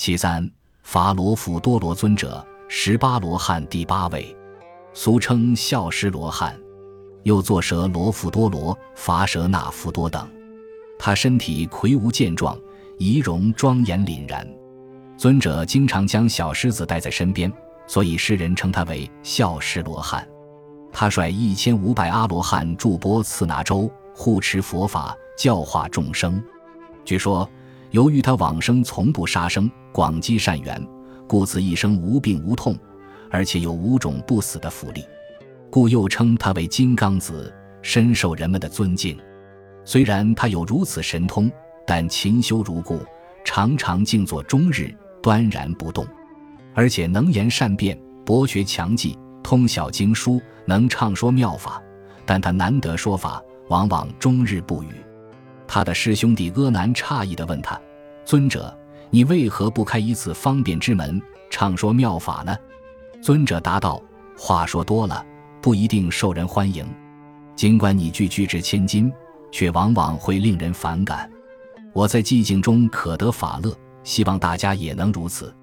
其三，伐罗富多罗尊者，十八罗汉第八位，俗称孝师罗汉，又作蛇罗富多罗、伐蛇那富多等。他身体魁梧健壮，仪容庄严凛然。尊者经常将小狮子带在身边，所以世人称他为孝狮罗汉。他率一千五百阿罗汉驻波次那州，护持佛法，教化众生。据说，由于他往生从不杀生，广积善缘，故此一生无病无痛，而且有五种不死的福利，故又称他为金刚子，深受人们的尊敬。虽然他有如此神通，但勤修如故，常常静坐终日。端然不动，而且能言善辩，博学强记，通晓经书，能畅说妙法。但他难得说法，往往终日不语。他的师兄弟阿难诧异地问他：“尊者，你为何不开一次方便之门，畅说妙法呢？”尊者答道：“话说多了，不一定受人欢迎。尽管你句句值千金，却往往会令人反感。我在寂静中可得法乐。”希望大家也能如此。